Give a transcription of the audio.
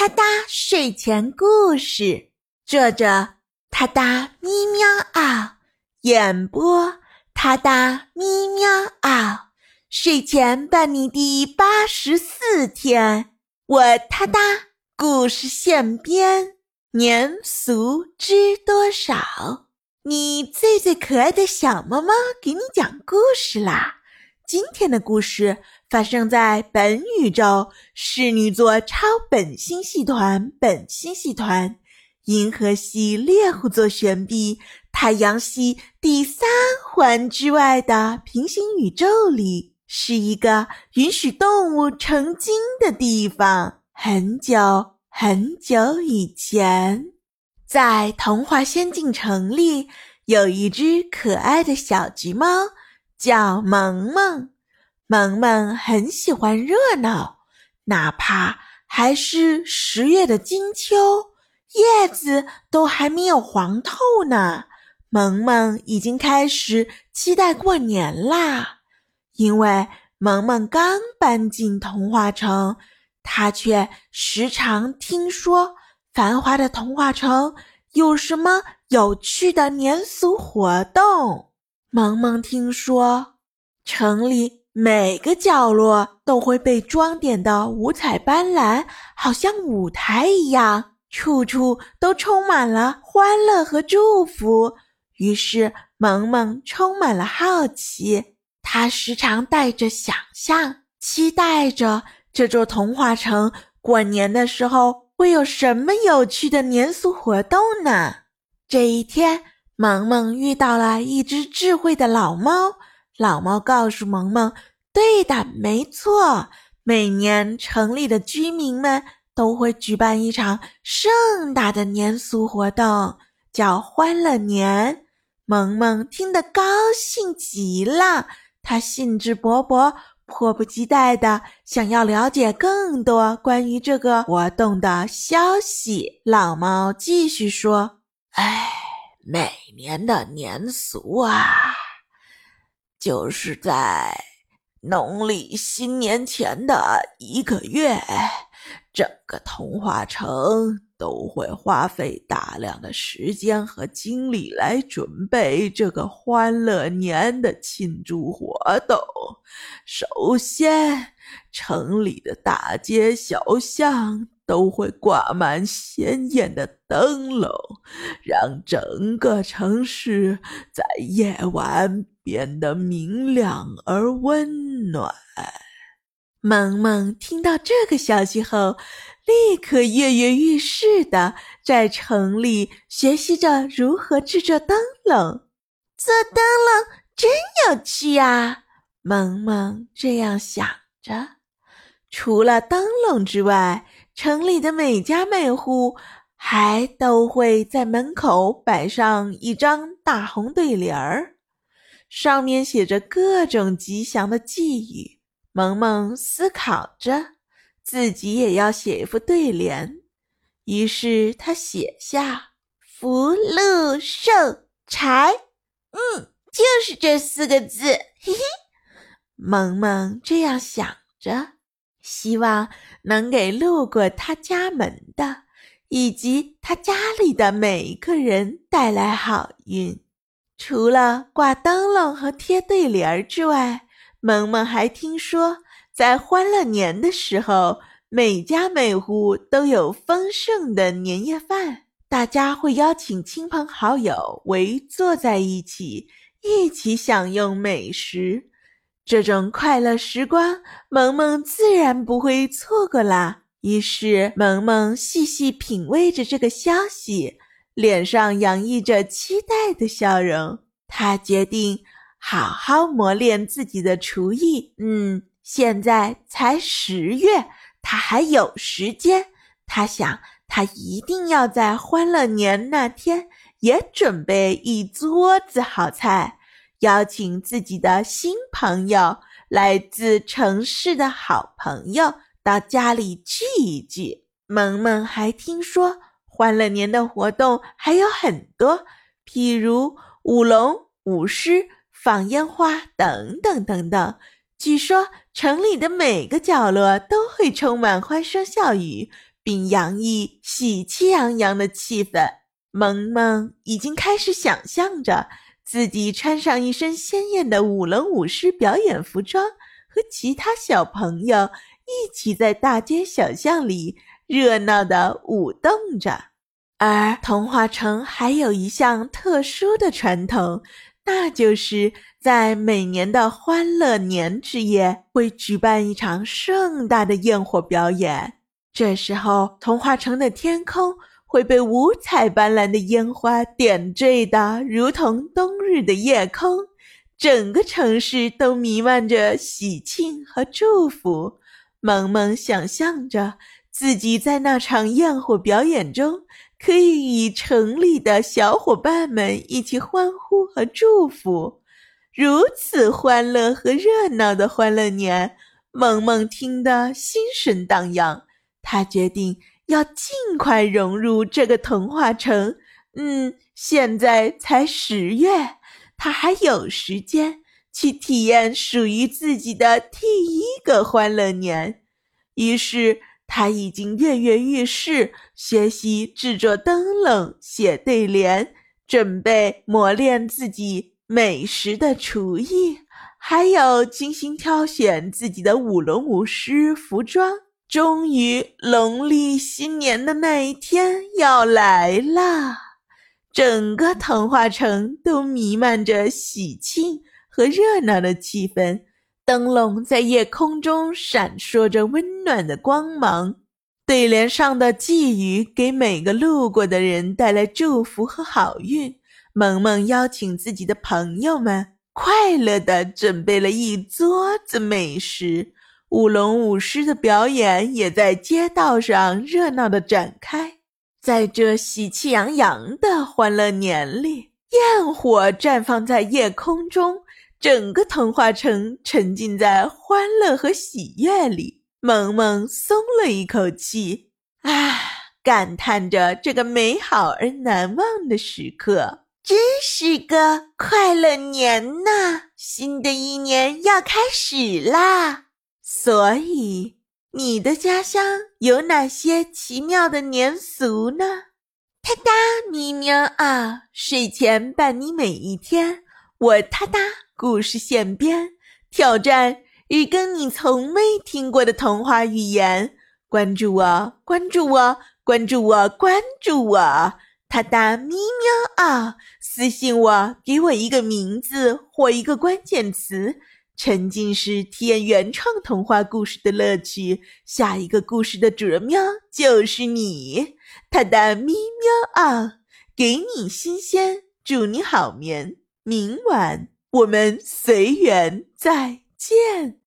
他哒睡前故事，作者他哒咪喵嗷，演播他哒咪喵嗷。睡前伴你第八十四天，我他哒故事现编，年俗知多少？你最最可爱的小猫猫给你讲故事啦！今天的故事发生在本宇宙侍女座超本星系团本星系团银河系猎户座旋臂太阳系第三环之外的平行宇宙里，是一个允许动物成精的地方。很久很久以前，在童话仙境城里，有一只可爱的小橘猫。叫萌萌，萌萌很喜欢热闹，哪怕还是十月的金秋，叶子都还没有黄透呢。萌萌已经开始期待过年啦，因为萌萌刚搬进童话城，她却时常听说繁华的童话城有什么有趣的年俗活动。萌萌听说，城里每个角落都会被装点的五彩斑斓，好像舞台一样，处处都充满了欢乐和祝福。于是，萌萌充满了好奇，他时常带着想象，期待着这座童话城过年的时候会有什么有趣的年俗活动呢？这一天。萌萌遇到了一只智慧的老猫，老猫告诉萌萌：“对的，没错，每年城里的居民们都会举办一场盛大的年俗活动，叫欢乐年。”萌萌听得高兴极了，他兴致勃勃、迫不及待的想要了解更多关于这个活动的消息。老猫继续说：“哎。”每年的年俗啊，就是在农历新年前的一个月，整个童话城都会花费大量的时间和精力来准备这个欢乐年的庆祝活动。首先，城里的大街小巷。都会挂满鲜艳的灯笼，让整个城市在夜晚变得明亮而温暖。萌萌听到这个消息后，立刻跃跃欲试的在城里学习着如何制作灯笼。做灯笼真有趣啊！萌萌这样想着。除了灯笼之外，城里的每家每户还都会在门口摆上一张大红对联儿，上面写着各种吉祥的寄语。萌萌思考着，自己也要写一副对联，于是他写下“福禄寿财”，嗯，就是这四个字。嘿嘿，萌萌这样想着。希望能给路过他家门的以及他家里的每一个人带来好运。除了挂灯笼和贴对联儿之外，萌萌还听说，在欢乐年的时候，每家每户都有丰盛的年夜饭，大家会邀请亲朋好友围坐在一起，一起享用美食。这种快乐时光，萌萌自然不会错过啦。于是，萌萌细细品味着这个消息，脸上洋溢着期待的笑容。他决定好好磨练自己的厨艺。嗯，现在才十月，他还有时间。他想，他一定要在欢乐年那天也准备一桌子好菜。邀请自己的新朋友，来自城市的好朋友到家里聚一聚。萌萌还听说，欢乐年的活动还有很多，譬如舞龙舞狮、放烟花等等等等。据说城里的每个角落都会充满欢声笑语，并洋溢喜气洋洋的气氛。萌萌已经开始想象着自己穿上一身鲜艳的舞龙舞狮表演服装，和其他小朋友一起在大街小巷里热闹地舞动着。而童话城还有一项特殊的传统，那就是在每年的欢乐年之夜会举办一场盛大的焰火表演。这时候，童话城的天空会被五彩斑斓的烟花点缀的，如同冬日的夜空，整个城市都弥漫着喜庆和祝福。萌萌想象着自己在那场焰火表演中。可以与城里的小伙伴们一起欢呼和祝福，如此欢乐和热闹的欢乐年，萌萌听得心神荡漾。他决定要尽快融入这个童话城。嗯，现在才十月，他还有时间去体验属于自己的第一个欢乐年。于是。他已经跃跃欲试，学习制作灯笼、写对联，准备磨练自己美食的厨艺，还有精心挑选自己的舞龙舞狮服装。终于，农历新年的那一天要来了，整个童话城都弥漫着喜庆和热闹的气氛。灯笼在夜空中闪烁着温暖的光芒，对联上的寄语给每个路过的人带来祝福和好运。萌萌邀请自己的朋友们，快乐地准备了一桌子美食。舞龙舞狮的表演也在街道上热闹地展开。在这喜气洋洋的欢乐年里，焰火绽放在夜空中。整个童话城沉浸在欢乐和喜悦里，萌萌松了一口气，啊，感叹着这个美好而难忘的时刻，真是个快乐年呐！新的一年要开始啦，所以你的家乡有哪些奇妙的年俗呢？哒哒咪喵啊，睡前伴你每一天，我哒哒。故事现编，挑战日更你从没听过的童话语言。关注我，关注我，关注我，关注我！他哒咪喵啊！私信我，给我一个名字或一个关键词，沉浸式体验原创童话故事的乐趣。下一个故事的主人喵就是你！他的咪喵啊！给你新鲜，祝你好眠，明晚。我们随缘再见。